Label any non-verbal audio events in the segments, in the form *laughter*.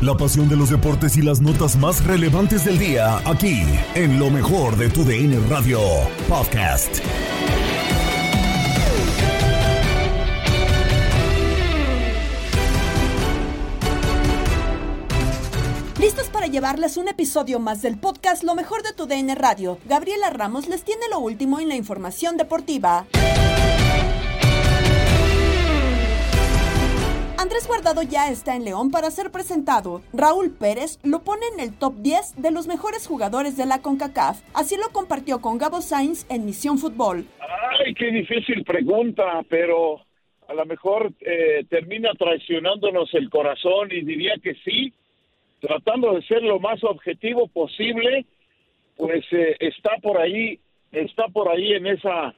La pasión de los deportes y las notas más relevantes del día, aquí, en lo mejor de tu DN Radio Podcast. ¿Listos para llevarles un episodio más del podcast Lo mejor de tu DN Radio? Gabriela Ramos les tiene lo último en la información deportiva. Andrés Guardado ya está en León para ser presentado. Raúl Pérez lo pone en el top 10 de los mejores jugadores de la CONCACAF. Así lo compartió con Gabo Sainz en Misión Fútbol. Ay, qué difícil pregunta, pero a lo mejor eh, termina traicionándonos el corazón y diría que sí, tratando de ser lo más objetivo posible, pues eh, está por ahí, está por ahí en esa,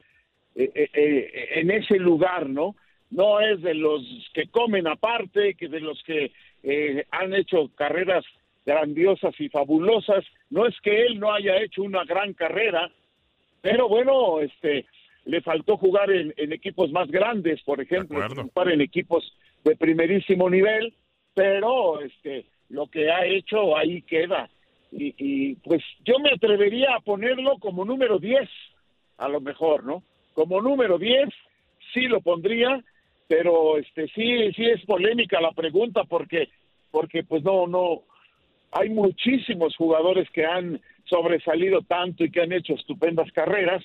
eh, eh, en ese lugar, ¿no? No es de los que comen aparte, que de los que eh, han hecho carreras grandiosas y fabulosas. No es que él no haya hecho una gran carrera, pero bueno, este, le faltó jugar en, en equipos más grandes, por ejemplo, jugar en equipos de primerísimo nivel, pero este, lo que ha hecho ahí queda. Y, y pues yo me atrevería a ponerlo como número 10, a lo mejor, ¿no? Como número 10, sí lo pondría, pero este sí sí es polémica la pregunta porque porque pues no no hay muchísimos jugadores que han sobresalido tanto y que han hecho estupendas carreras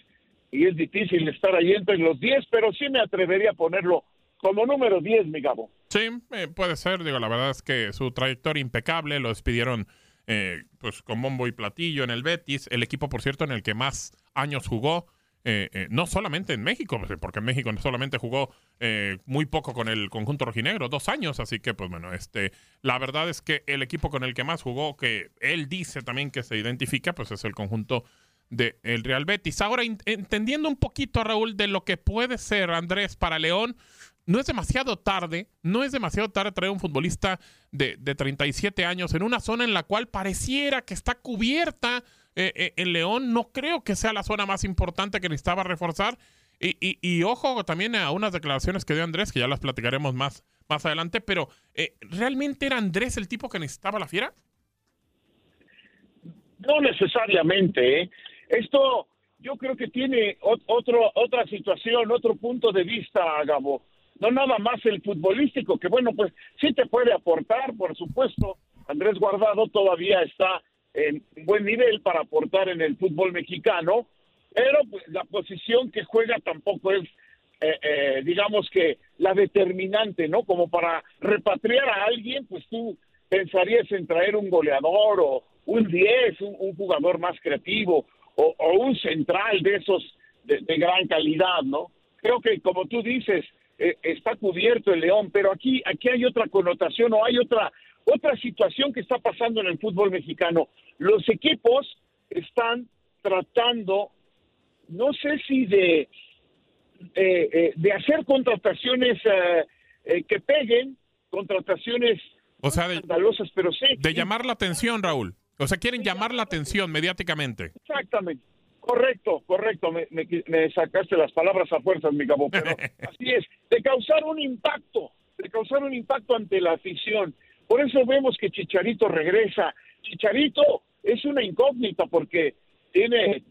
y es difícil estar ahí entre los 10, pero sí me atrevería a ponerlo como número 10, mi Gabo. Sí, eh, puede ser. Digo, la verdad es que su trayectoria impecable. Lo despidieron eh, pues con bombo y platillo en el Betis. El equipo, por cierto, en el que más años jugó. Eh, eh, no solamente en México, pues, porque en México no solamente jugó eh, muy poco con el conjunto rojinegro, dos años, así que pues bueno, este, la verdad es que el equipo con el que más jugó, que él dice también que se identifica, pues es el conjunto del el Real Betis. Ahora, entendiendo un poquito, Raúl, de lo que puede ser Andrés para León, no es demasiado tarde, no es demasiado tarde traer un futbolista de, de 37 años en una zona en la cual pareciera que está cubierta eh, eh, León. No creo que sea la zona más importante que necesitaba reforzar. Y, y- y ojo también a unas declaraciones que dio Andrés, que ya las platicaremos más, más adelante, pero eh, ¿realmente era Andrés el tipo que necesitaba la fiera? No necesariamente. ¿eh? Esto yo creo que tiene ot- otro, otra situación, otro punto de vista, Gabo. No nada más el futbolístico, que bueno, pues sí te puede aportar, por supuesto. Andrés Guardado todavía está en buen nivel para aportar en el fútbol mexicano, pero pues, la posición que juega tampoco es eh, eh, digamos que la determinante, ¿no? Como para repatriar a alguien, pues tú pensarías en traer un goleador o un 10, un, jugador más creativo o, un central de esos de, de, gran calidad, ¿no? Creo que como tú dices, eh, está cubierto el León, pero aquí aquí hay otra connotación o hay otra otra situación que está pasando en el fútbol mexicano. Los equipos están tratando, no sé si de, eh, eh, de hacer contrataciones eh, que peguen, contrataciones o sea, de, escandalosas, pero sí. De llamar la atención, Raúl. O sea, quieren llamar la atención mediáticamente. Exactamente. Correcto, correcto. Me, me, me sacaste las palabras a fuerzas, mi cabo, pero *laughs* así es. De causar un impacto, de causar un impacto ante la afición. Por eso vemos que Chicharito regresa. Chicharito es una incógnita porque tiene,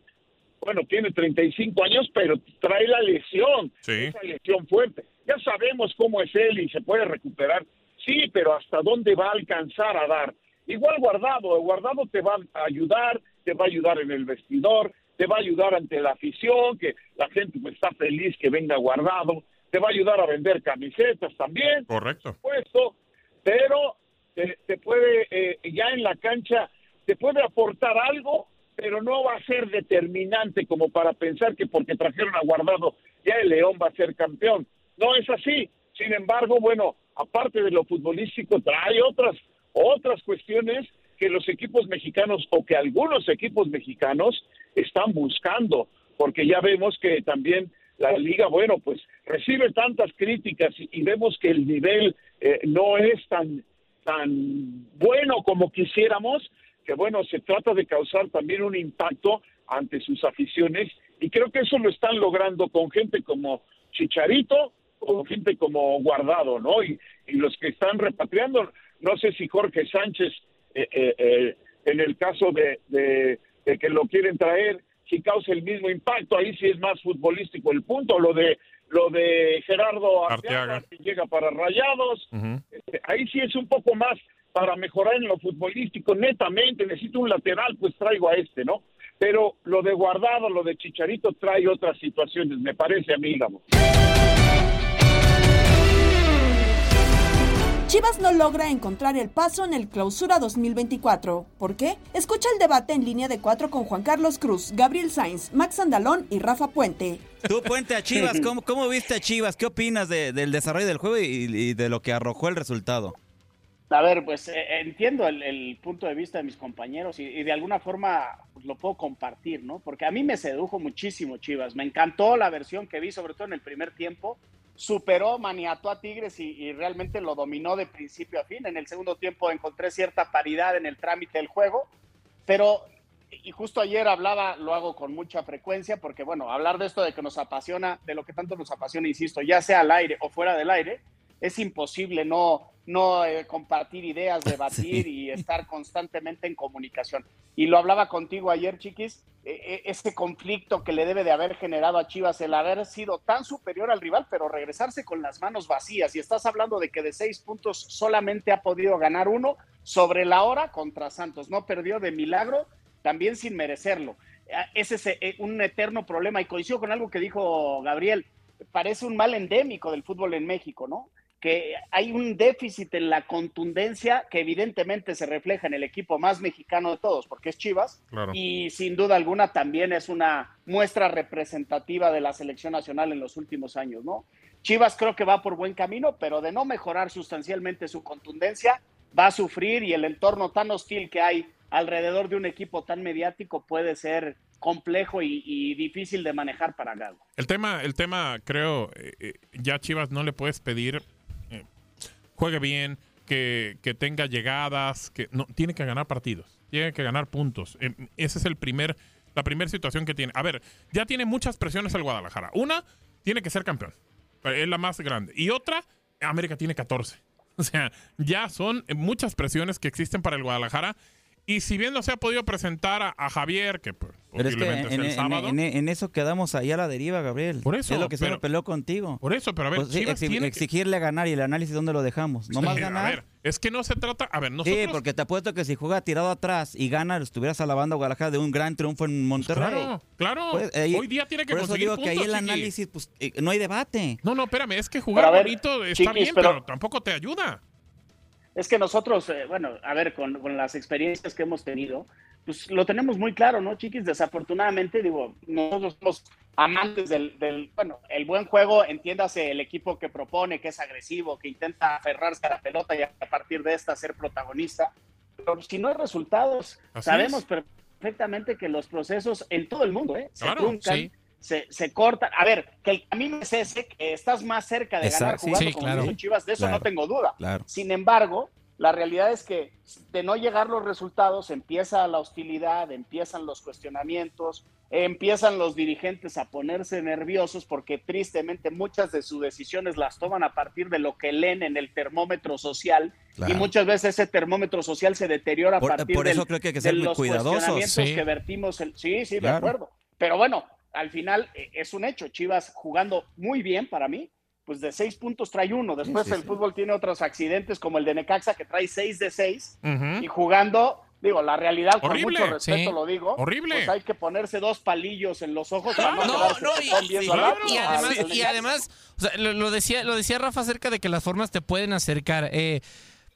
bueno, tiene 35 años, pero trae la lesión, sí. esa lesión fuerte. Ya sabemos cómo es él y se puede recuperar. Sí, pero ¿hasta dónde va a alcanzar a dar? Igual Guardado, Guardado te va a ayudar, te va a ayudar en el vestidor, te va a ayudar ante la afición, que la gente pues, está feliz que venga Guardado, te va a ayudar a vender camisetas también. Correcto. Por supuesto, pero te, te puede, eh, ya en la cancha, te puede aportar algo, pero no va a ser determinante como para pensar que porque trajeron a Guardado ya el León va a ser campeón. No es así. Sin embargo, bueno, aparte de lo futbolístico, trae otras, otras cuestiones que los equipos mexicanos o que algunos equipos mexicanos están buscando, porque ya vemos que también la liga, bueno, pues recibe tantas críticas y, vemos que el nivel eh, no es tan tan bueno como quisiéramos, que bueno, se trata de causar también un impacto ante sus aficiones y creo que eso lo están logrando con gente como Chicharito, con gente como Guardado, ¿no? Y, y los que están repatriando, no sé si Jorge Sánchez, eh, eh, eh, en el caso de, de, de, que lo quieren traer, si causa el mismo impacto, ahí sí es más futbolístico el punto, lo de lo de Gerardo Arteaga, que llega para Rayados, uh -huh. ahí sí es un poco más para mejorar en lo futbolístico, netamente, necesito un lateral, pues traigo a este, ¿no? Pero lo de Guardado, lo de Chicharito trae otras situaciones, me parece a mí, digamos. Chivas no logra encontrar el paso en el clausura 2024. ¿Por qué? Escucha el debate en línea de cuatro con Juan Carlos Cruz, Gabriel Sainz, Max Andalón y Rafa Puente. Tú, Puente, a Chivas, ¿cómo, cómo viste a Chivas? ¿Qué opinas de, del desarrollo del juego y, y, de lo que arrojó el resultado? A ver, pues eh, entiendo el, punto de vista de mis compañeros y, de alguna forma pues, lo puedo compartir, ¿no? Porque a mí me sedujo muchísimo Chivas. Me encantó la versión que vi, sobre todo en el primer tiempo superó, maniató a Tigres y, realmente lo dominó de principio a fin. En el segundo tiempo encontré cierta paridad en el trámite del juego, pero, y justo ayer hablaba, lo hago con mucha frecuencia, porque bueno, hablar de esto de que nos apasiona, de lo que tanto nos apasiona, insisto, ya sea al aire o fuera del aire, es imposible no, no eh, compartir ideas, *laughs* debatir sí. y estar constantemente en comunicación. Y lo hablaba contigo ayer, Chiquis, eh, ese conflicto que le debe de haber generado a Chivas el haber sido tan superior al rival, pero regresarse con las manos vacías. Y estás hablando de que de seis puntos solamente ha podido ganar uno sobre la hora contra Santos. No perdió de milagro, también sin merecerlo. Ese es eh, un eterno problema y coincido con algo que dijo Gabriel. Parece un mal endémico del fútbol en México, ¿no? Que hay un déficit en la contundencia que evidentemente se refleja en el equipo más mexicano de todos, porque es Chivas, claro. y sin duda alguna también es una muestra representativa de la selección nacional en los últimos años, ¿no? Chivas creo que va por buen camino, pero de no mejorar sustancialmente su contundencia, va a sufrir y el entorno tan hostil que hay alrededor de un equipo tan mediático puede ser complejo y, y, difícil de manejar para Gago. El tema, el tema, creo, eh, ya Chivas no le puedes pedir eh, juegue bien, que, que, tenga llegadas, que no tiene que ganar partidos, tiene que ganar puntos. Eh, ese es el primer, la primera situación que tiene. A ver, ya tiene muchas presiones el Guadalajara. Una, tiene que ser campeón, es la más grande. Y otra, América tiene 14. *laughs* O sea, ya son muchas presiones que existen para el Guadalajara Y si bien no se ha podido presentar a, a Javier, que pues, Pero es que en, el en- sábado. en- en eso quedamos ahí a la deriva, Gabriel. Por eso, Es lo que se me peleó contigo. Por eso, pero a ver, Pues sí, Chivas exi- tiene que- exigirle ganar y el análisis, ¿dónde lo dejamos? ¿No más ganar? A ver, es que no se trata. A ver, nosotros. Sí, porque te apuesto que si juega tirado atrás y gana, estuvieras alabando a Guadalajara de un gran triunfo en Monterrey. Claro, claro. Pues, Hoy día tiene que por eso conseguir digo que ahí el análisis, pues, eh, no hay debate. No, no, espérame, es que jugar ver, bonito está Chiquis, bien, pero... pero- tampoco te ayuda. Es que nosotros, eh, bueno, a ver, con, con las experiencias que hemos tenido, pues lo tenemos muy claro, ¿no, chiquis? Desafortunadamente, digo, nosotros somos amantes del, del, bueno, el buen juego, entiéndase, el equipo que propone, que es agresivo, que intenta aferrarse a la pelota y a partir de esta ser protagonista. Pero si no hay resultados, Así sabemos es. perfectamente que los procesos en todo el mundo, ¿eh? Se Claro, truncan, sí. Se, se cortan. A ver, que el camino es ese, que estás más cerca de ganar Exacto, sí, jugando sí, como claro. Chivas, de eso Claro, no tengo duda. claro. Sin embargo, la realidad es que de no llegar los resultados, empieza la hostilidad, empiezan los cuestionamientos, empiezan los dirigentes a ponerse nerviosos porque tristemente muchas de sus decisiones las toman a partir de lo que leen en el termómetro social Claro. y muchas veces ese termómetro social se deteriora a Por- partir por eso del- creo que hay que de ser muy los cuidadosos. cuestionamientos Sí. que vertimos. el- sí, sí, de Claro. acuerdo. Pero bueno, al final eh, es un hecho. Chivas jugando muy bien para mí. Pues de seis puntos trae uno. Después Sí, sí, el sí. fútbol tiene otros accidentes como el de Necaxa que trae seis de seis y jugando, digo, la realidad con Horrible, mucho respeto sí. lo digo. Horrible. Pues hay que ponerse dos palillos en los ojos para no, No, no, y, viendo y- al y otro. además, y además o sea, lo, lo decía, lo decía Rafa acerca de que las formas te pueden acercar. Eh,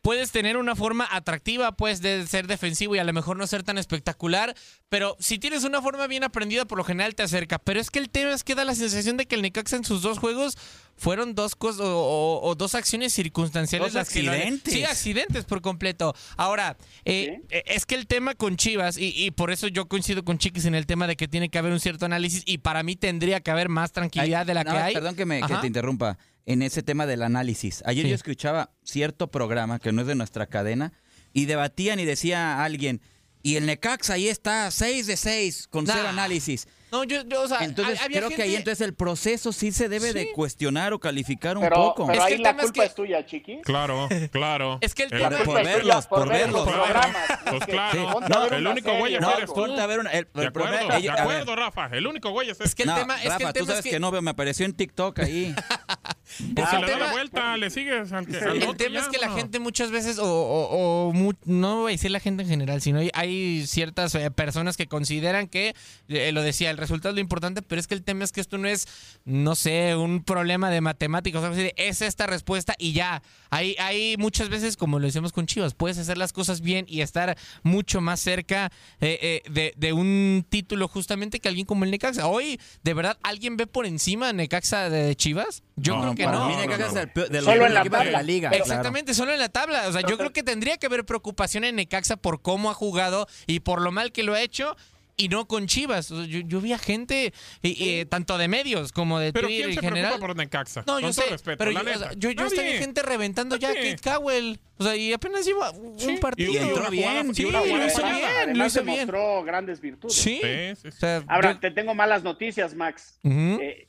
puedes tener una forma atractiva, pues, de ser defensivo y a lo mejor no ser tan espectacular, pero si tienes una forma bien aprendida, por lo general te acerca. Pero es que el tema es que da la sensación de que el Necaxa en sus dos juegos fueron dos cosas o, o- o dos acciones circunstanciales. Dos accidentes. sí, accidentes por completo. Ahora, eh, eh, es que el tema con Chivas, y, y por eso yo coincido con Chiquis en el tema de que tiene que haber un cierto análisis, y para mí tendría que haber más tranquilidad de la No, que hay. Perdón que, me, que te interrumpa. En ese tema del análisis. Ayer Sí. yo escuchaba cierto programa que no es de nuestra cadena y debatían y decía alguien, y el Necaxa ahí está, 6 de 6, con cero Nah. análisis. No, yo, yo, o sea, Entonces ha- había creo que ahí gente- entonces el proceso sí se debe de Sí. cuestionar o calificar un Pero, poco. pero Es que ahí el la tema es culpa que- es tuya, chiquis. Claro, claro. *laughs* Es que el El- por culpa es tuya verlos, por ver los verlos. programas. Pues Que claro. a ver el una único güey No, eres tú. ver un- el, De el problema- acuerdo, ellos- de a ver, acuerdo, Rafa. El único güey es Es que el no, tema, es que Rafa, el tú tema sabes es que... que, no veo, me apareció en TikTok ahí. *laughs* Pues Ah, si el le da tema- la vuelta, le sigues al que al el otro tema ya, es que la gente muchas veces, o, o- o mu- no voy a decir la gente en general, sino hay, ciertas eh, personas que consideran que, eh, lo decía, el resultado es lo importante, pero es que el tema es que esto no es, no sé, un problema de matemáticos, es esta respuesta y ya. Hay, hay muchas veces, como lo decíamos con Chivas, puedes hacer las cosas bien y estar mucho más cerca eh, eh, de, de un título justamente que alguien como el Necaxa. Hoy, ¿de verdad alguien ve por encima a Necaxa de Chivas? Yo No, creo que no. mí Necaxa de los Solo en la equipos de tabla. la liga. Pero- claro. Exactamente, solo en la tabla. O sea, yo creo que tendría que haber preocupación en Necaxa por cómo ha jugado y por lo mal que lo ha hecho. Y no con Chivas. Yo, yo vi a gente, eh, tanto de medios como de Pero Twitter ¿quién en general. preocupa por Necaxa? No, Con yo sé, respeto, pero la yo, o neta. sea, yo, yo estaba gente reventando ya a. Kate Cowell. O sea, y apenas lleva un Sí, partido. y entró bien, Sí, lo hizo bien, lo hizo bien. demostró grandes virtudes. Sí. Sí, sí, O sí. sea, Ahora, yo- te tengo malas noticias, Max. Eh,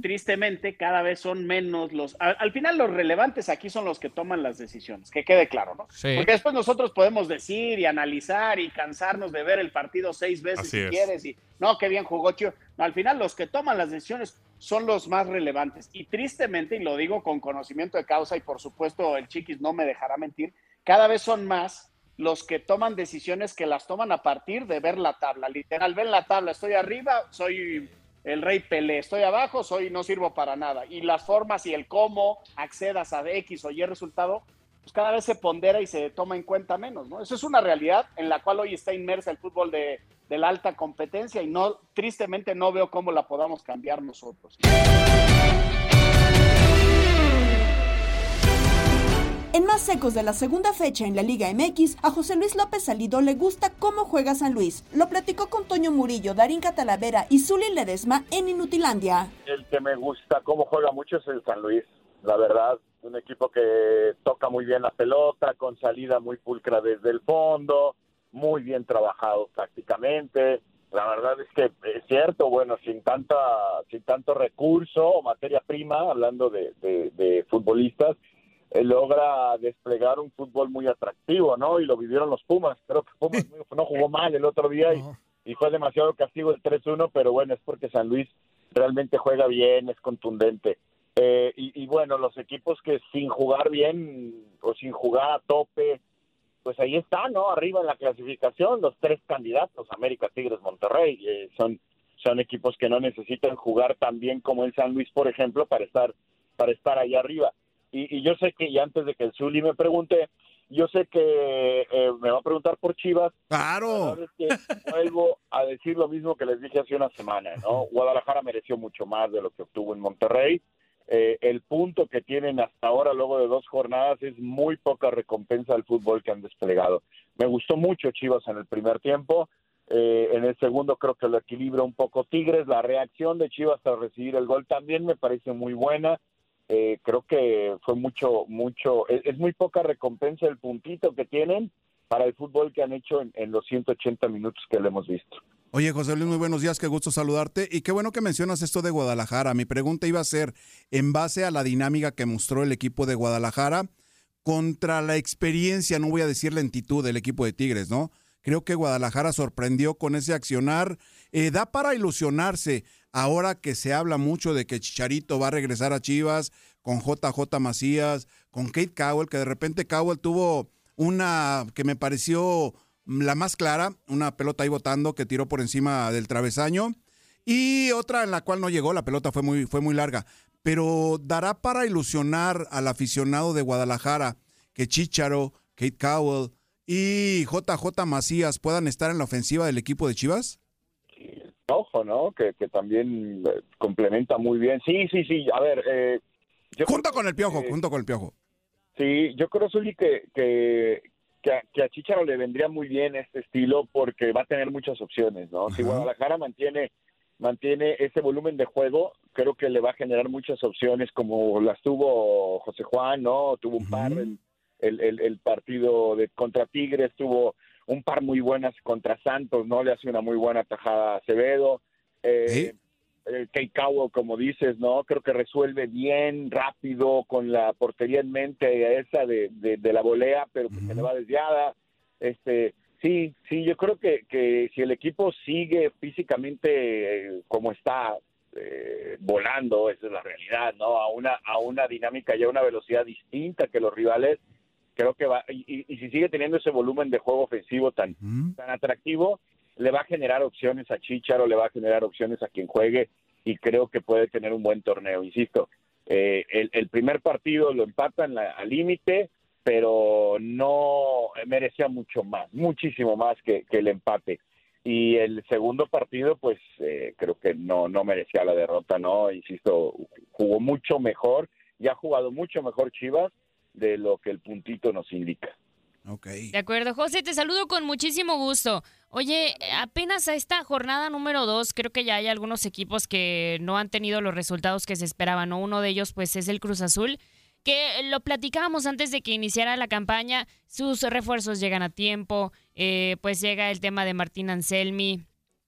tristemente, cada vez son menos los... Al, al final, los relevantes aquí son los que toman las decisiones, que quede claro, ¿no? Sí. Porque después nosotros podemos decir y analizar y cansarnos de ver el partido seis veces Así si es. quieres y no, qué bien jugó Chio. No, al final, los que toman las decisiones son los más relevantes. Y tristemente, y lo digo con conocimiento de causa, y por supuesto el Chiquis no me dejará mentir, cada vez son más los que toman decisiones que las toman a partir de ver la tabla. Literal, ven la tabla, estoy arriba, soy el rey Pelé, estoy abajo, soy no sirvo para nada. Y las formas y el cómo accedas a X o Y resultado, pues cada vez se pondera y se toma en cuenta menos, ¿no? Eso es una realidad en la cual hoy está inmersa el fútbol de, de la alta competencia y no, tristemente no veo cómo la podamos cambiar nosotros. En más secos de la segunda fecha en la Liga MX, a José Luis López Salido le gusta cómo juega San Luis. Lo platicó con Toño Murillo, Darín Catalavera y Zuli Ledesma en Inutilandia. El que me gusta cómo juega mucho es el San Luis, la verdad. Un equipo que toca muy bien la pelota, con salida muy pulcra desde el fondo, muy bien trabajado tácticamente. La verdad es que es cierto, bueno, sin tanta, sin tanto recurso o materia prima, hablando de, futbolistas, logra desplegar un fútbol muy atractivo, ¿no? Y lo vivieron los Pumas. Creo que Pumas no jugó mal el otro día y, y fue demasiado castigo el 3-1, pero bueno, es porque San Luis realmente juega bien, es contundente. Eh, y, y bueno, los equipos que sin jugar bien o sin jugar a tope, pues ahí están, ¿no? Arriba en la clasificación, los tres candidatos, América, Tigres, Monterrey, eh, son, son equipos que no necesitan jugar tan bien como el San Luis, por ejemplo, para estar, para estar ahí arriba. Y, y yo sé que, y antes de que el Zuli me pregunte, yo sé que eh, me va a preguntar por Chivas. Claro. que vuelvo a decir lo mismo que les dije hace una semana, ¿no? Guadalajara mereció mucho más de lo que obtuvo en Monterrey. Eh, el punto que tienen hasta ahora, luego de dos jornadas, es muy poca recompensa al fútbol que han desplegado. Me gustó mucho Chivas en el primer tiempo. Eh, en el segundo creo que lo equilibra un poco Tigres. La reacción de Chivas al recibir el gol también me parece muy buena. Eh, creo que fue mucho, mucho, es, muy poca recompensa el puntito que tienen para el fútbol que han hecho en, en los 180 minutos que le hemos visto. Oye, José Luis, muy buenos días, qué gusto saludarte. Y qué bueno que mencionas esto de Guadalajara. Mi pregunta iba a ser, en base a la dinámica que mostró el equipo de Guadalajara, contra la experiencia, no voy a decir lentitud del equipo de Tigres, ¿no? Creo que Guadalajara sorprendió con ese accionar. Eh, da para ilusionarse ahora que se habla mucho de que Chicharito va a regresar a Chivas con JJ Macías, con Kate Cowell, que de repente Cowell tuvo una que me pareció la más clara, una pelota ahí botando que tiró por encima del travesaño y otra en la cual no llegó, la pelota fue muy, fue muy larga. Pero dará para ilusionar al aficionado de Guadalajara que Chicharo, Kate Cowell y JJ Macías puedan estar en la ofensiva del equipo de Chivas? Ojo, ¿no? Que, que también eh, complementa muy bien. Sí, sí, sí. A ver. Eh, yo junto con el piojo, junto con el piojo. Sí, yo creo, Zuli, que, que, que, a, que a Chicharo le vendría muy bien este estilo porque va a tener muchas opciones, ¿no? Si Guadalajara mantiene mantiene ese volumen de juego, creo que le va a generar muchas opciones como las tuvo José Juan, ¿no? Tuvo un par el, el, el partido de contra Tigres, tuvo un par muy buenas contra Santos, ¿no? Le hace una muy buena tajada a Acevedo. Eh, eh, Kate Cowell, como dices, ¿no? Creo que resuelve bien, rápido, con la portería en mente esa de, de, de la volea, pero que se le va desviada. Este, sí, sí, yo creo que, que si el equipo sigue físicamente eh, como está, eh, volando, esa es la realidad, ¿no? A una, a una dinámica y a una velocidad distinta que los rivales, creo que va, y, y si sigue teniendo ese volumen de juego ofensivo tan, tan atractivo, le va a generar opciones a Chicharo, le va a generar opciones a quien juegue y creo que puede tener un buen torneo. Insisto, eh, el, el, primer partido lo empatan la, al límite, pero no merecía mucho más, muchísimo más que, que el empate. Y el segundo partido, pues eh, creo que no, no merecía la derrota, ¿no? Insisto, jugó mucho mejor y ha jugado mucho mejor Chivas de lo que el puntito nos indica. Okay. De acuerdo, José, te saludo con muchísimo gusto. Oye, apenas a esta jornada número dos, creo que ya hay algunos equipos que no han tenido los resultados que se esperaban, ¿no? Uno de ellos, pues, es el Cruz Azul, que lo platicábamos antes de que iniciara la campaña, sus refuerzos llegan a tiempo, eh, pues llega el tema de Martín Anselmi,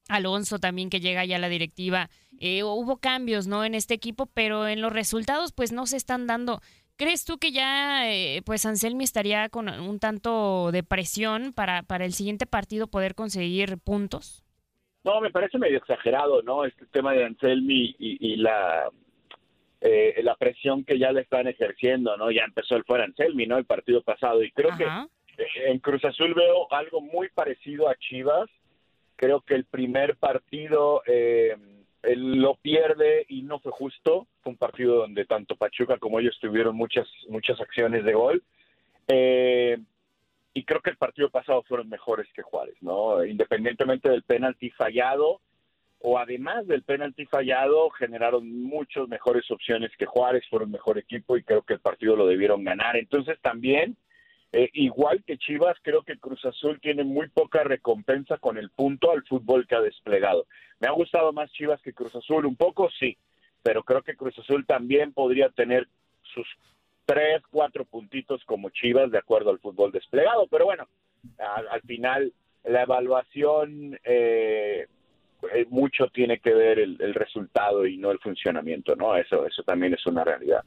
Alonso también que llega ya a la directiva. Eh, hubo cambios, ¿no? En este equipo, pero en los resultados, pues, no se están dando. ¿Crees tú que ya, eh, pues, Anselmi estaría con un tanto de presión para, para el siguiente partido poder conseguir puntos? No, me parece medio exagerado, ¿no? Este tema de Anselmi y, y la eh, la presión que ya le están ejerciendo, ¿no? Ya empezó el fuera Anselmi, ¿no? El partido pasado. Y creo Ajá. que en Cruz Azul veo algo muy parecido a Chivas. Creo que el primer partido eh, él lo pierde y no fue justo. Fue un partido donde tanto Pachuca como ellos tuvieron muchas, muchas acciones de gol. Eh, y creo que el partido pasado fueron mejores que Juárez, ¿no? Independientemente del penalti fallado o además del penalti fallado, generaron muchas mejores opciones que Juárez, fueron mejor equipo y creo que el partido lo debieron ganar. Entonces también, eh, igual que Chivas, creo que Cruz Azul tiene muy poca recompensa con el punto al fútbol que ha desplegado. Me ha gustado más Chivas que Cruz Azul, un poco sí, pero creo que Cruz Azul también podría tener sus tres, cuatro puntitos como Chivas de acuerdo al fútbol desplegado. Pero bueno, al, al final la evaluación eh, eh, mucho tiene que ver el, el, resultado y no el funcionamiento, ¿no? Eso, eso también es una realidad.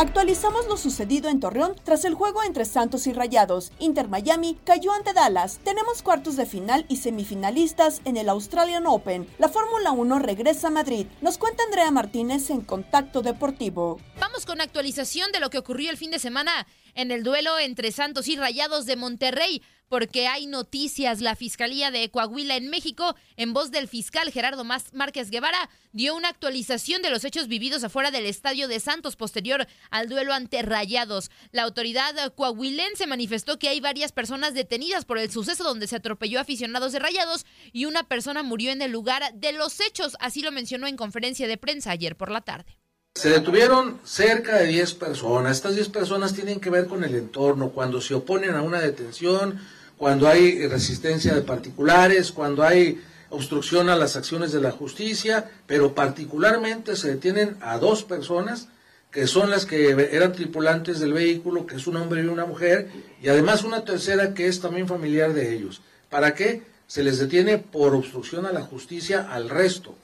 Actualizamos lo sucedido en Torreón tras el juego entre Santos y Rayados. Inter Miami cayó ante Dallas. Tenemos cuartos de final y semifinalistas en el Australian Open. La Fórmula 1 regresa a Madrid. Nos cuenta Andrea Martínez en Contacto Deportivo. Vamos con actualización de lo que ocurrió el fin de semana en el duelo entre Santos y Rayados de Monterrey porque hay noticias. La Fiscalía de Coahuila en México, en voz del fiscal Gerardo Márquez Guevara, dio una actualización de los hechos vividos afuera del estadio de Santos posterior al duelo ante Rayados. La autoridad coahuilense manifestó que hay varias personas detenidas por el suceso donde se atropelló aficionados de Rayados y una persona murió en el lugar de los hechos. Así lo mencionó en conferencia de prensa ayer por la tarde. Se detuvieron cerca de 10 personas. Estas 10 personas tienen que ver con el entorno. Cuando se oponen a una detención, cuando hay resistencia de particulares, cuando hay obstrucción a las acciones de la justicia, pero particularmente se detienen a dos personas que son las que eran tripulantes del vehículo, que es un hombre y una mujer, y además una tercera que es también familiar de ellos. ¿Para qué? Se les detiene por obstrucción a la justicia al resto.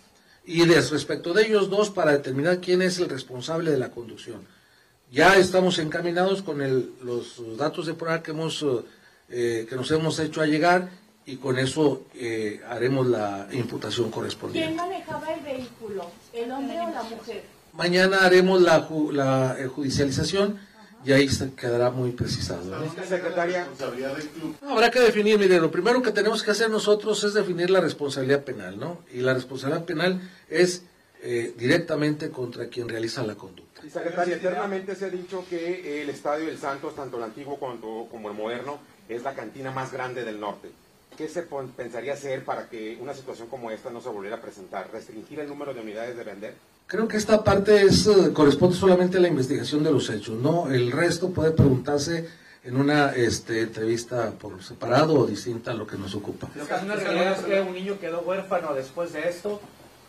Y respecto de ellos dos, para determinar quién es el responsable de la conducción. Ya estamos encaminados con los datos de prueba que hemos eh, que nos hemos hecho a llegar y con eso eh, haremos la imputación correspondiente. ¿Quién manejaba el vehículo? ¿El hombre o la mujer? Mañana haremos la, la eh, judicialización y ahí se quedará muy precisado. Secretaria, habrá que definir, mire, lo primero que tenemos que hacer nosotros es definir la responsabilidad penal, ¿no? Y la responsabilidad penal es directamente contra quien realiza la conducta. secretaria, eternamente se ha dicho que el Estadio del Santos, tanto el antiguo como, como el moderno, es la cantina más grande del norte. ¿Qué se pensaría hacer para que una situación como esta no se volviera a presentar? ¿Restringir el número de unidades de vender? Creo que esta parte es, eh, corresponde solamente a la investigación de los hechos, ¿no? El resto puede preguntarse en una este, entrevista por separado o distinta a lo que nos ocupa. Lo que es una realidad es que un niño quedó huérfano después de esto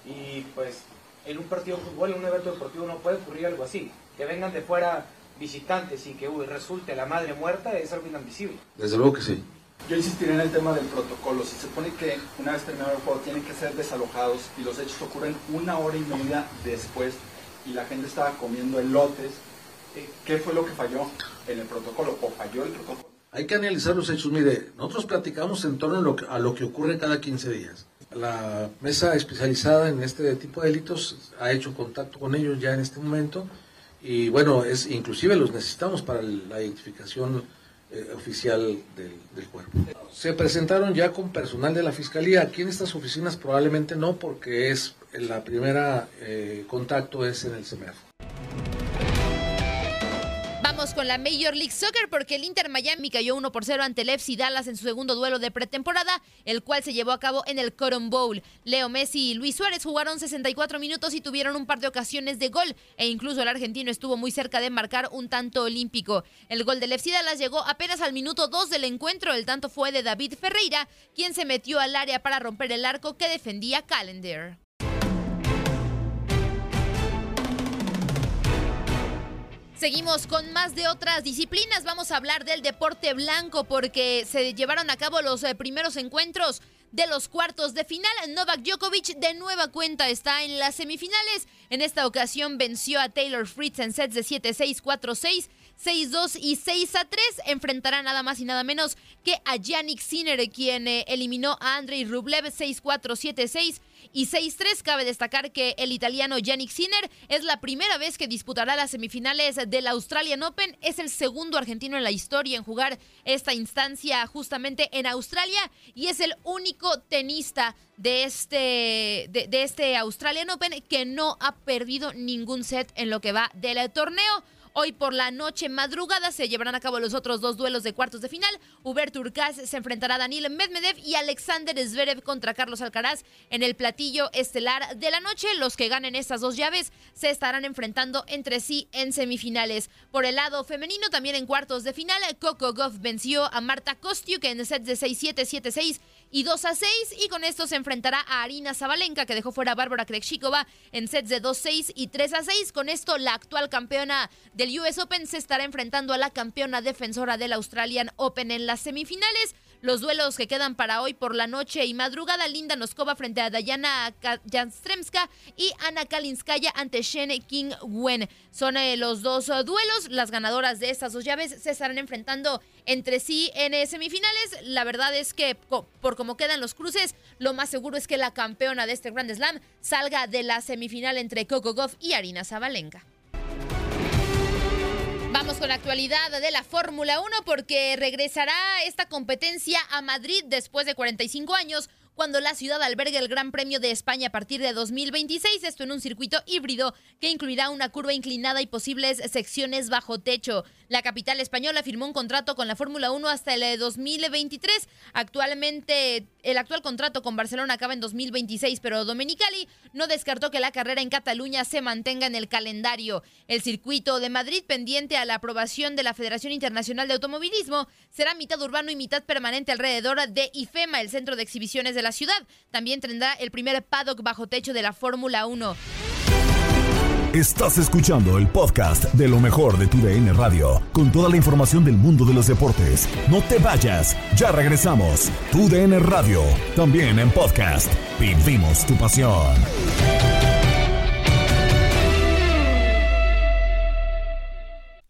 y pues en un partido de fútbol, en un evento deportivo no puede ocurrir algo así. Que vengan de fuera visitantes y que resulte la madre muerta es algo inadmisible. Desde luego que sí. Yo insistiré en el tema del protocolo. Si se supone que una vez terminado el juego tienen que ser desalojados y los hechos ocurren una hora y media después y la gente estaba comiendo elotes, eh, ¿qué fue lo que falló en el protocolo o falló el protocolo? Hay que analizar los hechos. Mire, nosotros platicamos en torno a lo que, a lo que ocurre cada 15 días. La mesa especializada en este tipo de delitos ha hecho contacto con ellos ya en este momento y bueno, es inclusive los necesitamos para la identificación eh, oficial del, cuerpo. Se presentaron ya con personal de la Fiscalía. Aquí en estas oficinas probablemente no, porque es la primera eh, contacto es en el Con la Major League Soccer porque el Inter Miami cayó 1 por 0 ante el FC Dallas en su segundo duelo de pretemporada, el cual se llevó a cabo en el Cotton Bowl. Leo Messi y Luis Suárez jugaron 64 minutos y tuvieron un par de ocasiones de gol e incluso el argentino estuvo muy cerca de marcar un tanto olímpico. El gol del FC Dallas llegó apenas al minuto 2 del encuentro, el tanto fue de David Ferreira, quien se metió al área para romper el arco que defendía Calendar. Seguimos con más de otras disciplinas. Vamos a hablar del deporte blanco porque se llevaron a cabo los eh, primeros encuentros de los cuartos de final. Novak Djokovic de nueva cuenta está en las semifinales. En esta ocasión venció a Taylor Fritz en sets de 7-6, 4-6. 6-2 y 6-3 enfrentará nada más y nada menos que a Yannick Sinner, quien eh, eliminó a Andrei Rublev 6-4, 7-6 y 6-3. Cabe destacar que el italiano Yannick Sinner es la primera vez que disputará las semifinales del Australian Open. Es el segundo argentino en la historia en jugar esta instancia justamente en Australia y es el único tenista de este, de, de este Australian Open que no ha perdido ningún set en lo que va del torneo. Hoy por la noche madrugada se llevarán a cabo los otros dos duelos de cuartos de final. Hubert Urkaz se enfrentará a Daniel Medvedev y Alexander Zverev contra Carlos Alcaraz en el platillo estelar de la noche. Los que ganen estas dos llaves se estarán enfrentando entre sí en semifinales. Por el lado femenino, también en cuartos de final, Coco Goff venció a Marta Kostiuk en sets de 6-7, 7-6 y 2 a 6 y con esto se enfrentará a Arina Zabalenka que dejó fuera a Bárbara Krejcikova en sets de 2-6 y 3 a 6. Con esto la actual campeona del US Open se estará enfrentando a la campeona defensora del Australian Open en las semifinales. Los duelos que quedan para hoy por la noche y madrugada, Linda Noskova frente a Dayana Janstremska y Ana Kalinskaya ante Shen King Wen. Son eh, los dos eh, duelos. Las ganadoras de estas dos llaves se estarán enfrentando entre sí en eh, semifinales. La verdad es que por cómo quedan los cruces, lo más seguro es que la campeona de este Grand Slam salga de la semifinal entre Coco Goff y Arina Zabalenka. Con la actualidad de la Fórmula 1 porque regresará esta competencia a Madrid después de 45 años cuando la ciudad albergue el Gran Premio de España a partir de 2026, esto en un circuito híbrido que incluirá una curva inclinada y posibles secciones bajo techo. La capital española firmó un contrato con la Fórmula 1 hasta el 2023. Eh, Actualmente, el actual contrato con Barcelona acaba en 2026, pero Domenicali no descartó que la carrera en Cataluña se mantenga en el calendario. El circuito de Madrid, pendiente a la aprobación de la Federación Internacional de Automovilismo, será mitad urbano y mitad permanente alrededor de IFEMA, el centro de exhibiciones de la ciudad. También tendrá el primer paddock bajo techo de la Fórmula 1. Estás escuchando el podcast de lo mejor de tu DN Radio, con toda la información del mundo de los deportes. No te vayas, ya regresamos. Tu DN Radio, también en podcast. Vivimos tu pasión.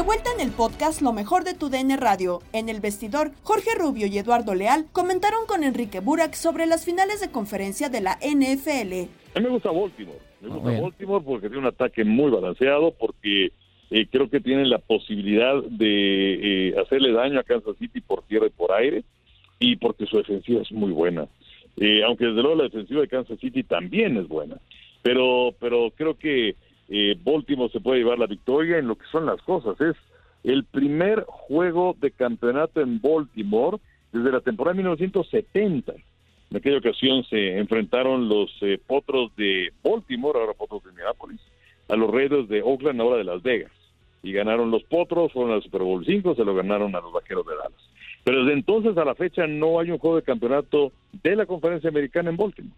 De vuelta en el podcast Lo mejor de tu DN Radio, en el vestidor, Jorge Rubio y Eduardo Leal comentaron con Enrique Burak sobre las finales de conferencia de la NFL. A mí me gusta Baltimore. Me gusta Baltimore porque tiene un ataque muy balanceado, porque eh, creo que tiene la posibilidad de eh, hacerle daño a Kansas City por tierra y por aire, y porque su defensiva es muy buena. Eh, aunque desde luego la defensiva de Kansas City también es buena pero pero creo que eh, Baltimore se puede llevar la victoria en lo que son las cosas. Es el primer juego de campeonato en Baltimore desde la temporada 1970. En aquella ocasión se enfrentaron los eh, potros de Baltimore, ahora potros de Minneapolis, a los Raiders de Oakland, ahora de Las Vegas. Y ganaron los potros, fueron al Super Bowl 5, se lo ganaron a los vaqueros de Dallas. Pero desde entonces a la fecha no hay un juego de campeonato de la conferencia americana en Baltimore.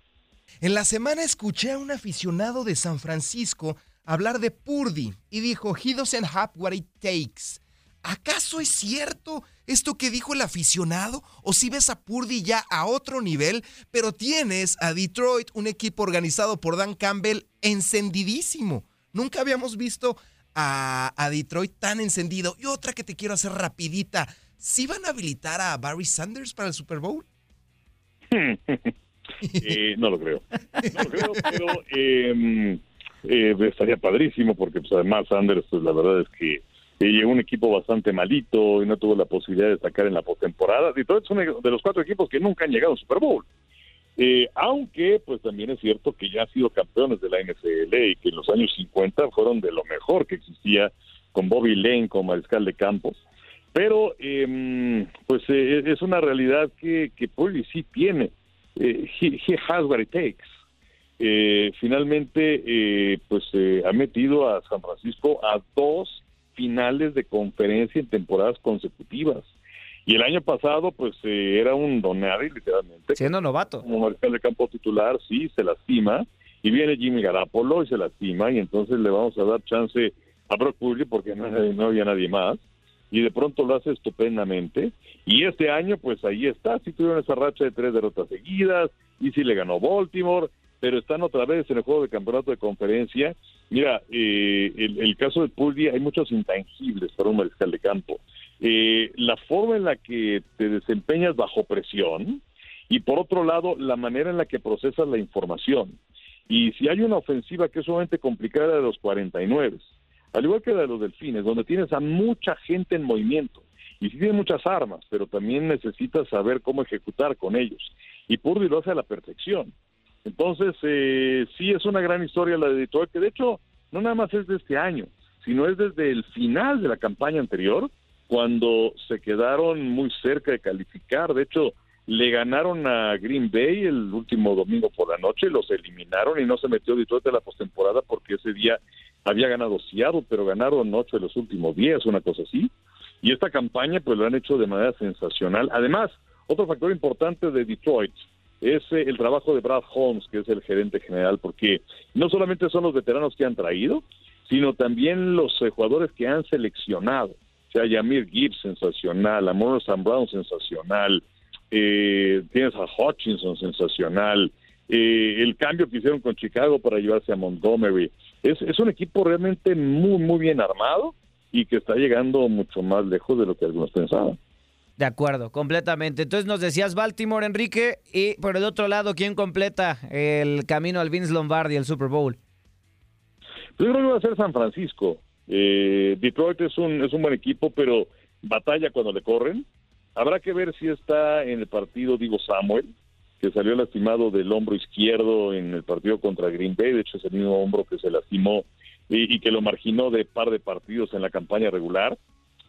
En la semana escuché a un aficionado de San Francisco hablar de Purdy y dijo, he doesn't have what it takes. ¿Acaso es cierto esto que dijo el aficionado? ¿O si ves a Purdy ya a otro nivel, pero tienes a Detroit, un equipo organizado por Dan Campbell, encendidísimo? Nunca habíamos visto a, a Detroit tan encendido. Y otra que te quiero hacer rapidita. ¿Sí van a habilitar a Barry Sanders para el Super Bowl? *laughs* Eh, no lo creo. No lo creo, pero eh, eh, estaría padrísimo porque pues, además Sanders, pues, la verdad es que eh, llegó un equipo bastante malito y no tuvo la posibilidad de sacar en la postemporada. Y todos son de los cuatro equipos que nunca han llegado al Super Bowl. Eh, aunque, pues también es cierto que ya han sido campeones de la NFL y que en los años 50 fueron de lo mejor que existía con Bobby Lane como mariscal de campos. Pero, eh, pues eh, es una realidad que, que sí tiene eh, he, has what it takes. Eh, finalmente, eh, pues ha metido a San Francisco a dos finales de conferencia en temporadas consecutivas. Y el año pasado, pues era un donadi, literalmente. Siendo novato. Como mariscal de campo titular, sí, se lastima. Y viene Jimmy Garapolo y se lastima. Y entonces le vamos a dar chance a Brock Purdy porque no, no había nadie más y de pronto lo hace estupendamente. Y este año, pues ahí está, sí tuvieron esa racha de tres derrotas seguidas, y sí le ganó Baltimore, pero están otra vez en el juego de campeonato de conferencia. Mira, eh, el, caso de Purdy, hay muchos intangibles para un mariscal de campo. Eh, la forma en la que te desempeñas bajo presión, y por otro lado, la manera en la que procesas la información. Y si hay una ofensiva que es sumamente complicada de los 49, al igual que la de los delfines, donde tienes a mucha gente en movimiento y sí tienes muchas armas, pero también necesitas saber cómo ejecutar con ellos. Y Purdy lo hace a la perfección. Entonces, eh, sí es una gran historia la de Detroit, que de hecho no nada más es de este año, sino es desde el final de la campaña anterior, cuando se quedaron muy cerca de calificar. De hecho, le ganaron a Green Bay el último domingo por la noche, los eliminaron y no se metió Detroit de la postemporada porque ese día había ganado Seattle, pero ganaron ocho de los últimos diez, una cosa así. Y esta campaña pues lo han hecho de manera sensacional. Además, otro factor importante de Detroit es eh, el trabajo de Brad Holmes, que es el gerente general, porque no solamente son los veteranos que han traído, sino también los eh, jugadores que han seleccionado. O sea, Yamir Gibbs, sensacional, Amor Sam Brown, sensacional, eh, tienes a Hutchinson, sensacional, eh, el cambio que hicieron con Chicago para llevarse a Montgomery. Es, es un equipo realmente muy, muy bien armado y que está llegando mucho más lejos de lo que algunos pensaban. De acuerdo, completamente. Entonces nos decías Baltimore, Enrique, y por el otro lado, ¿quién completa el camino al Vince Lombardi, el Super Bowl? Pues yo creo que va a ser San Francisco. Eh, Detroit es un, es un buen equipo, pero batalla cuando le corren. Habrá que ver si está en el partido Digo Samuel, que salió lastimado del hombro izquierdo en el partido contra Green Bay. De hecho, es el mismo hombro que se lastimó y, que lo marginó de par de partidos en la campaña regular.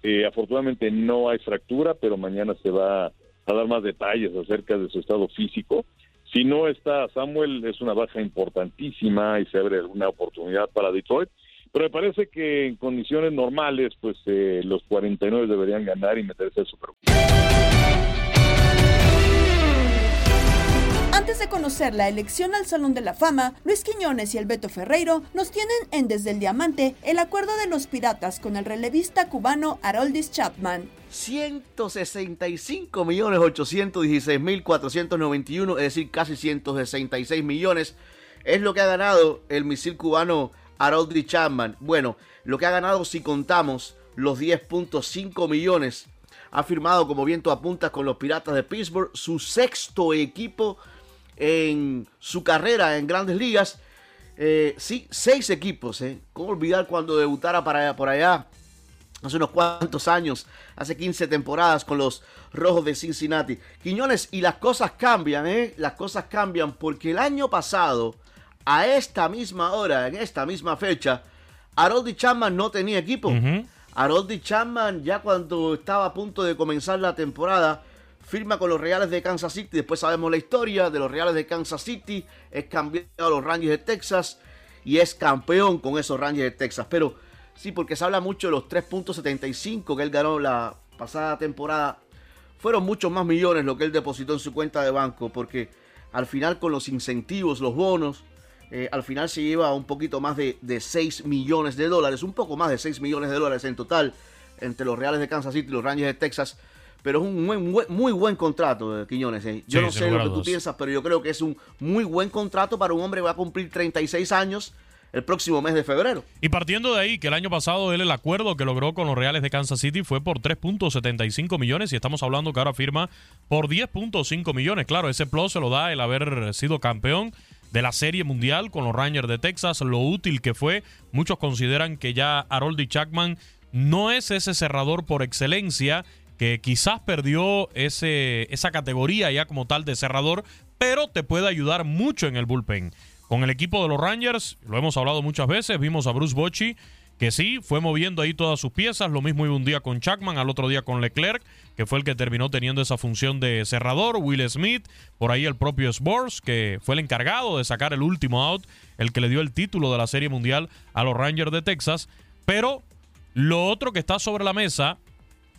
Eh, afortunadamente no hay fractura, pero mañana se va a dar más detalles acerca de su estado físico. Si no está Samuel, es una baja importantísima y se abre alguna oportunidad para Detroit. Pero me parece que en condiciones normales, pues eh, los 49 deberían ganar y meterse al Super Bowl. Antes de conocer la elección al Salón de la Fama, Luis Quiñones y el Beto Ferreiro nos tienen en Desde el Diamante el acuerdo de los Piratas con el relevista cubano Haroldis Chapman. 165 millones 816 mil 491, es decir, casi 166 millones, es lo que ha ganado el misil cubano Haroldis Chapman. Bueno, lo que ha ganado si contamos los 10.5 millones. Ha firmado como viento a puntas con los Piratas de Pittsburgh, su sexto equipo en su carrera en grandes ligas. Eh, sí, seis equipos. ¿eh? ¿Cómo olvidar cuando debutara para allá, por allá hace unos cuantos años, hace 15 temporadas con los Rojos de Cincinnati? Quiñones, y las cosas cambian, ¿eh? Las cosas cambian porque el año pasado, a esta misma hora, en esta misma fecha, Haroldi Chapman no tenía equipo. Haroldi Chapman, ya cuando estaba a punto de comenzar la temporada, firma con los Reales de Kansas City. Después sabemos la historia de los Reales de Kansas City. Es cambiado a los Rangers de Texas y es campeón con esos Rangers de Texas. Pero sí, porque se habla mucho de los 3.75 que él ganó la pasada temporada. Fueron muchos más millones lo que él depositó en su cuenta de banco. Porque al final con los incentivos, los bonos, eh, al final se lleva un poquito más de, de 6 millones de dólares. Un poco más de 6 millones de dólares en total entre los Reales de Kansas City y los Rangers de Texas pero es un muy, buen contrato de Quiñones. ¿eh? Yo Sí, no sé lo que tú piensas, pero yo creo que es un muy buen contrato para un hombre que va a cumplir 36 años el próximo mes de febrero. Y partiendo de ahí, que el año pasado él el acuerdo que logró con los Reales de Kansas City fue por 3.75 millones y estamos hablando que ahora firma por 10.5 millones. Claro, ese plus se lo da el haber sido campeón de la Serie Mundial con los Rangers de Texas, lo útil que fue. Muchos consideran que ya Haroldi Chapman no es ese cerrador por excelencia, que quizás perdió ese, esa categoría ya como tal de cerrador, pero te puede ayudar mucho en el bullpen. Con el equipo de los Rangers, lo hemos hablado muchas veces, vimos a Bruce Bochy, que sí, fue moviendo ahí todas sus piezas, lo mismo iba un día con Chapman, al otro día con Leclerc, que fue el que terminó teniendo esa función de cerrador, Will Smith, por ahí el propio Sports, que fue el encargado de sacar el último out, el que le dio el título de la Serie Mundial a los Rangers de Texas, pero lo otro que está sobre la mesa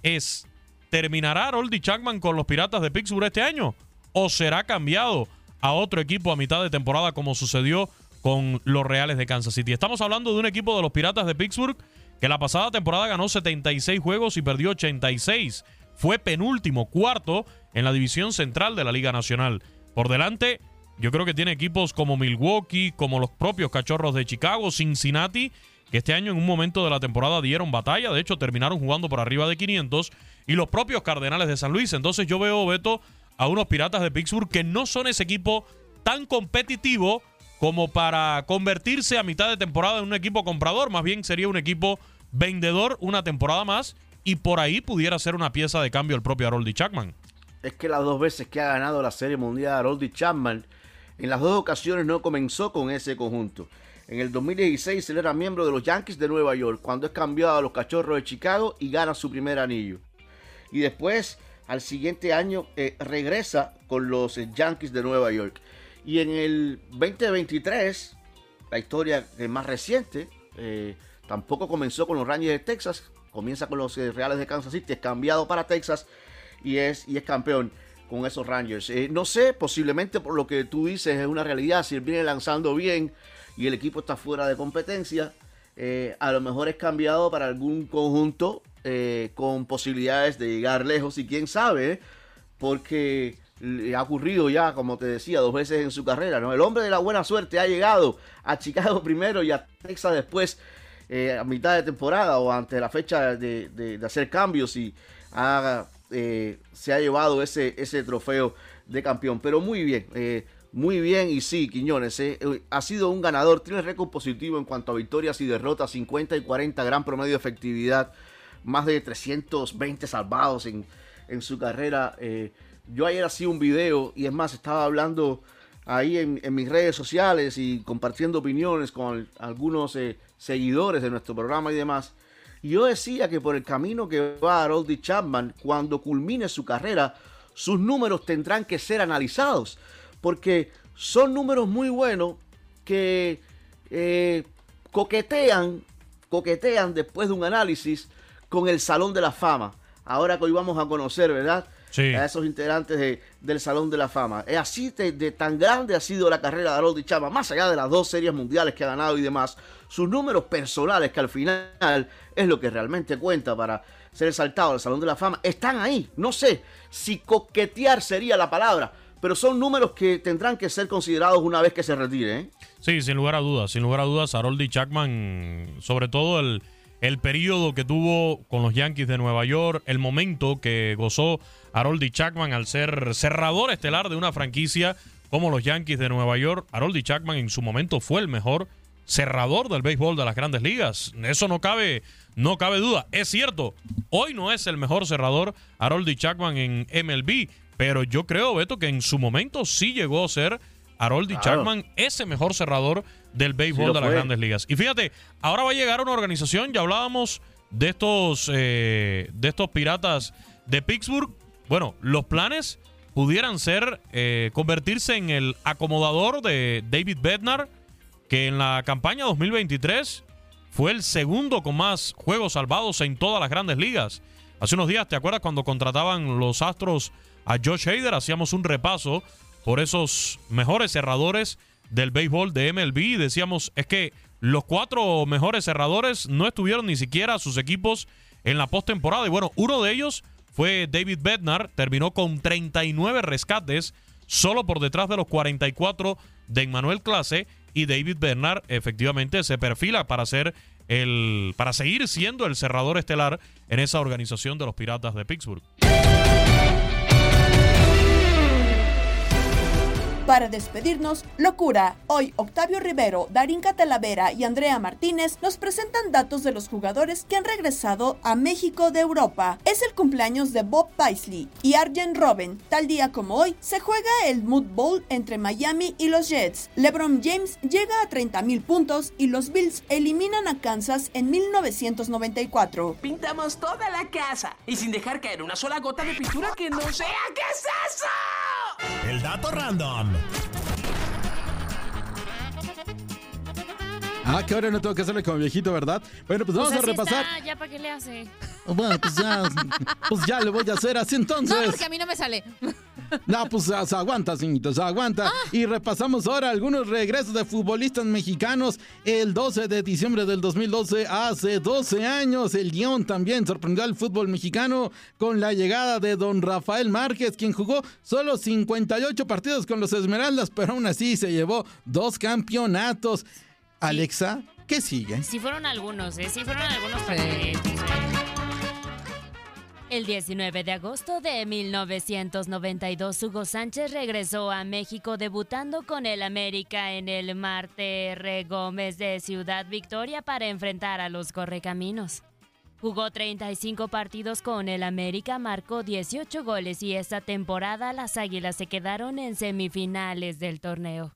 es, ¿terminará Haroldie Chapman con los Piratas de Pittsburgh este año? ¿O será cambiado a otro equipo a mitad de temporada como sucedió con los Reales de Kansas City? Estamos hablando de un equipo de los Piratas de Pittsburgh que la pasada temporada ganó 76 juegos y perdió 86. Fue penúltimo, cuarto en la división central de la Liga Nacional. Por delante, yo creo que tiene equipos como Milwaukee, como los propios Cachorros de Chicago, Cincinnati, este año en un momento de la temporada dieron batalla, de hecho terminaron jugando por arriba de 500, y los propios Cardenales de San Luis. Entonces yo veo, Beto, a unos Piratas de Pittsburgh que no son ese equipo tan competitivo como para convertirse a mitad de temporada en un equipo comprador, más bien sería un equipo vendedor una temporada más y por ahí pudiera ser una pieza de cambio el propio Haroldie Chapman. Es que las dos veces que ha ganado la Serie Mundial Haroldie Chapman, en las dos ocasiones no comenzó con ese conjunto. En el 2016 él era miembro de los Yankees de Nueva York, cuando es cambiado a los Cachorros de Chicago y gana su primer anillo. Y después, al siguiente año, eh, regresa con los eh, Yankees de Nueva York. Y en el 2023, la historia eh, más reciente, tampoco comenzó con los Rangers de Texas, comienza con los Reales de Kansas City, es cambiado para Texas y es, y es campeón con esos Rangers. No sé, posiblemente por lo que tú dices es una realidad, si él viene lanzando bien y el equipo está fuera de competencia, eh, a lo mejor es cambiado para algún conjunto eh, con posibilidades de llegar lejos y quién sabe, porque le ha ocurrido ya, como te decía, dos veces en su carrera. ¿no? El hombre de la buena suerte ha llegado a Chicago *laughs* primero y a Texas después, eh, a mitad de temporada o ante la fecha de, hacer cambios y se ha llevado ese, ese trofeo de campeón. Pero muy bien, muy bien y sí, Quiñones, eh, eh, ha sido un ganador, tiene récord positivo en cuanto a victorias y derrotas, 50 y 40, gran promedio de efectividad, más de 320 salvados en, en su carrera. eh, yo ayer hacía un video y es más, estaba hablando ahí en, mis redes sociales y compartiendo opiniones con algunos eh, seguidores de nuestro programa y demás. Yo decía que por el camino que va Harold Chapman, cuando culmine su carrera, sus números tendrán que ser analizados. Porque son números muy buenos que eh, coquetean, coquetean después de un análisis con el Salón de la Fama. Ahora que hoy vamos a conocer, ¿verdad? Sí. A esos integrantes de- del Salón de la Fama. Es así de, de tan grande ha sido la carrera de Harold Chapman, más allá de las dos series mundiales que ha ganado y demás, sus números personales, que al final es lo que realmente cuenta para ser exaltado al Salón de la Fama, están ahí. No sé si coquetear sería la palabra, pero son números que tendrán que ser considerados una vez que se retire. ¿eh? Sí, sin lugar a dudas, sin lugar a dudas, Harold Chapman, sobre todo el, el periodo que tuvo con los Yankees de Nueva York, el momento que gozó Harold Chapman al ser cerrador estelar de una franquicia como los Yankees de Nueva York, Harold Chapman en su momento fue el mejor cerrador del béisbol de las grandes ligas. Eso no cabe, no cabe duda. Es cierto, hoy no es el mejor cerrador Harold Chapman en MLB, pero yo creo, Beto, que en su momento sí llegó a ser Harold Claro. Chapman ese mejor cerrador del béisbol Sí de las fue. grandes ligas. Y fíjate, ahora va a llegar una organización, ya hablábamos de estos, eh, de estos piratas de Pittsburgh. Bueno, los planes pudieran ser eh, convertirse en el acomodador de David Bednar, que en la campaña 2023 fue el segundo con más juegos salvados en todas las grandes ligas. Hace unos días, ¿te acuerdas cuando contrataban los Astros a Josh Hader? Hacíamos un repaso por esos mejores cerradores del béisbol de MLB y decíamos, es que los cuatro mejores cerradores no estuvieron ni siquiera sus equipos en la postemporada. Y bueno, uno de ellos fue David Bednar, terminó con 39 rescates, solo por detrás de los 44 de Emmanuel Clase. Y David Bednar efectivamente se perfila para ser el. para seguir siendo el cerrador estelar en esa organización de los Piratas de Pittsburgh. Para despedirnos, locura. Hoy Octavio Rivero, Darinka Talavera y Andrea Martínez nos presentan datos de los jugadores que han regresado a México de Europa. Es el cumpleaños de Bob Paisley y Arjen Robben. Tal día como hoy se juega el Mood Bowl entre Miami y los Jets. LeBron James llega a 30 mil puntos y los Bills eliminan a Kansas en 1994. Pintamos toda la casa y sin dejar caer una sola gota de pintura que no sea. ¿Qué es eso? El dato random. Amen. Ah, que ahora no tengo que hacerle como viejito, ¿verdad? Bueno, pues vamos a repasar. está, ya para qué le hace. Bueno, pues ya, pues ya le voy a hacer así entonces. No, porque a mí no me sale. No, pues ah, se aguanta, señorito, se aguanta. Y repasamos ahora algunos regresos de futbolistas mexicanos. El 12 de diciembre del 2012, hace 12 años, el León también sorprendió al fútbol mexicano con la llegada de don Rafael Márquez, quien jugó solo 58 partidos con los Esmeraldas, pero aún así se llevó dos campeonatos. Alexa, ¿qué sigue? Sí fueron algunos, ¿eh? Sí fueron algunos. El 19 de agosto de 1992, Hugo Sánchez regresó a México debutando con el América en el Marte R. Gómez de Ciudad Victoria para enfrentar a los Correcaminos. Jugó 35 partidos con el América, marcó 18 goles y esta temporada las Águilas se quedaron en semifinales del torneo.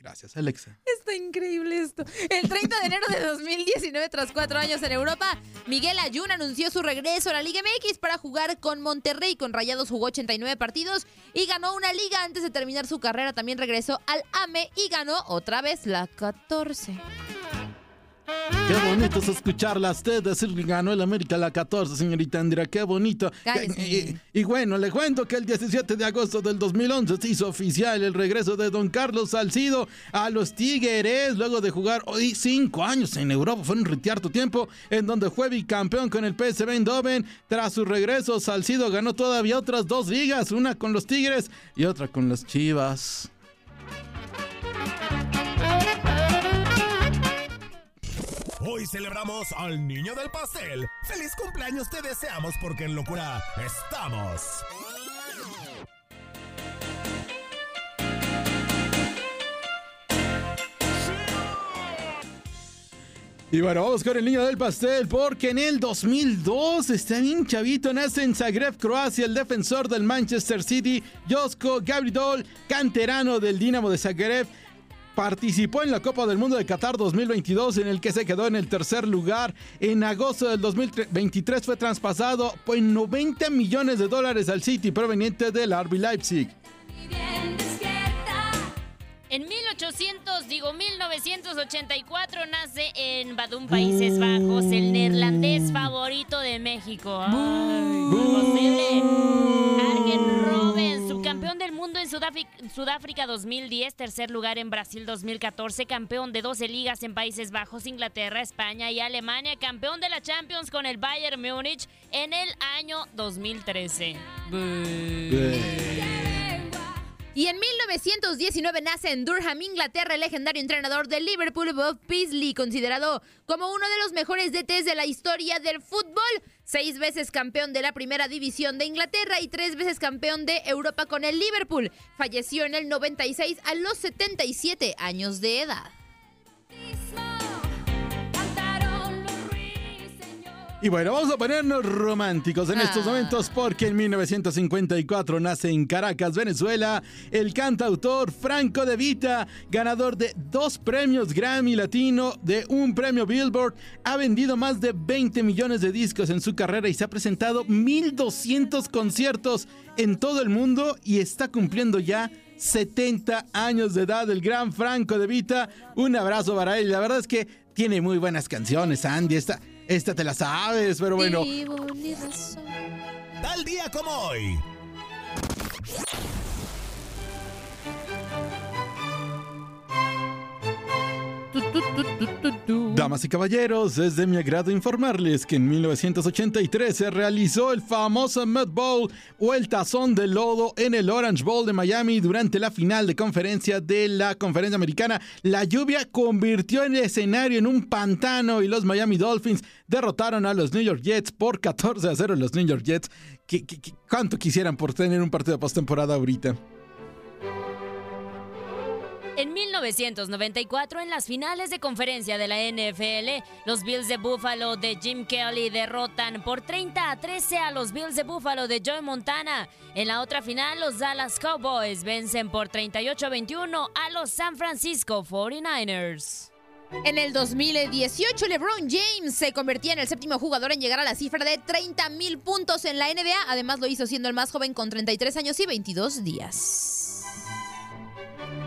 Gracias, Alexa. Está increíble esto. El 30 de enero de 2019, tras cuatro años en Europa, Miguel Ayun anunció su regreso a la Liga MX para jugar con Monterrey. Con Rayados jugó 89 partidos y ganó una liga antes de terminar su carrera. También regresó al AME y ganó otra vez la 14. Qué bonito es escucharla a usted decir que ganó el América la 14, señorita Andrea, qué bonito. Y, y bueno, le cuento que el 17 de agosto del 2011 se hizo oficial el regreso de don Carlos Salcido a los Tigres, luego de jugar hoy cinco años en Europa, fue un retiarto tiempo, en donde fue bicampeón con el PSV Eindhoven. Tras su regreso, Salcido ganó todavía otras dos ligas, una con los Tigres y otra con las Chivas. Hoy celebramos al niño del pastel. ¡Feliz cumpleaños te deseamos porque en locura estamos! Y bueno, vamos con el niño del pastel, porque en el 2002, está bien chavito, nace en Zagreb, Croacia, el defensor del Manchester City, Josko Gabridol, canterano del Dinamo de Zagreb. Participó en la Copa del Mundo de Qatar 2022 en el que se quedó en el tercer lugar. En agosto del 2023 fue traspasado por 90 millones de dólares al City proveniente del RB Leipzig. En 1800, digo 1984, nace en Badum, Países Bajos, el neerlandés favorito de México. Ay, imposible. Arjen Robben, subcampeón del mundo en Sudáfrica, Sudáfrica 2010, tercer lugar en Brasil 2014, campeón de 12 ligas en Países Bajos, Inglaterra, España y Alemania, campeón de la Champions con el Bayern Múnich en el año 2013. Y en 1919 nace en Durham, Inglaterra, el legendario entrenador del Liverpool, Bob Paisley, considerado como uno de los mejores DTs de la historia del fútbol. Seis veces campeón de la primera división de Inglaterra y tres veces campeón de Europa con el Liverpool. Falleció en el 96 a los 77 años de edad. Y bueno, vamos a ponernos románticos en estos momentos porque en 1954 nace en Caracas, Venezuela, el cantautor Franco De Vita, ganador de dos premios Grammy Latino, de un premio Billboard, ha vendido más de 20 millones de discos en su carrera y se ha presentado 1200 conciertos en todo el mundo y está cumpliendo ya 70 años de edad el gran Franco De Vita. Un abrazo para él. La verdad es que tiene muy buenas canciones, Andy. Esta, esta te la sabes, pero bueno. Tal día como hoy. Damas y caballeros, es de mi agrado informarles que en 1983 se realizó el famoso Mud Bowl o el tazón de lodo en el Orange Bowl de Miami durante la final de conferencia de la conferencia americana. La lluvia convirtió el escenario en un pantano y los Miami Dolphins derrotaron a los New York Jets por 14 a 0 los New York Jets. ¿Qué, qué, cuánto quisieran por tener un partido de postemporada ahorita? En 1994, en las finales de conferencia de la NFL, los Bills de Buffalo de Jim Kelly derrotan por 30 a 13 a los Bills de Buffalo de Joe Montana. En la otra final, los Dallas Cowboys vencen por 38 a 21 a los San Francisco 49ers. En el 2018, LeBron James se convertía en el séptimo jugador en llegar a la cifra de 30 mil puntos en la NBA. Además, lo hizo siendo el más joven con 33 años y 22 días.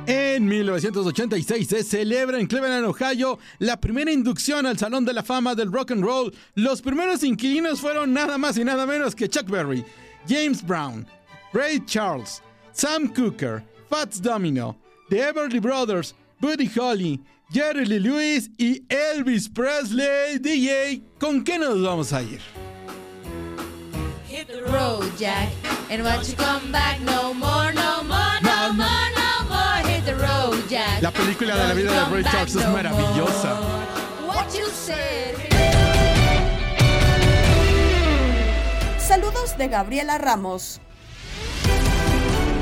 En 1986 se celebra en Cleveland, Ohio, la primera inducción al Salón de la Fama del Rock and Roll. Los primeros inquilinos fueron nada más y nada menos que Chuck Berry, James Brown, Ray Charles, Sam Cooker, Fats Domino, The Everly Brothers, Buddy Holly, Jerry Lee Lewis y Elvis Presley. DJ, ¿con qué nos vamos a ir? Hit the road, Jack, and watch you come back no more, no more, no more, no more. Jack. La película de la vida de Ray Charles es maravillosa. What you said. Saludos de Gabriela Ramos.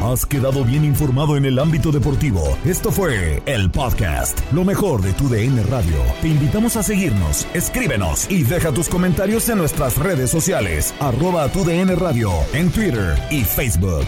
Has quedado bien informado en el ámbito deportivo. Esto fue el podcast, lo mejor de tu DN Radio. Te invitamos a seguirnos, escríbenos y deja tus comentarios en nuestras redes sociales, arroba tu DN Radio, en Twitter y Facebook.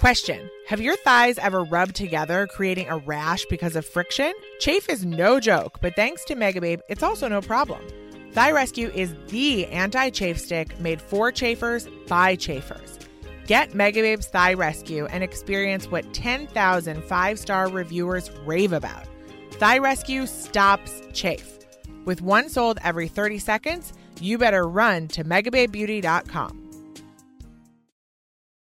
Question Have your thighs ever rubbed together, creating a rash because of friction? Chafe is no joke, but thanks to Megababe, it's also no problem. Thigh Rescue is the anti chafe stick made for chafers by chafers. Get Megababe's Thigh Rescue and experience what 10,000 five star reviewers rave about. Thigh Rescue stops chafe. With one sold every 30 seconds, you better run to megababebeauty.com.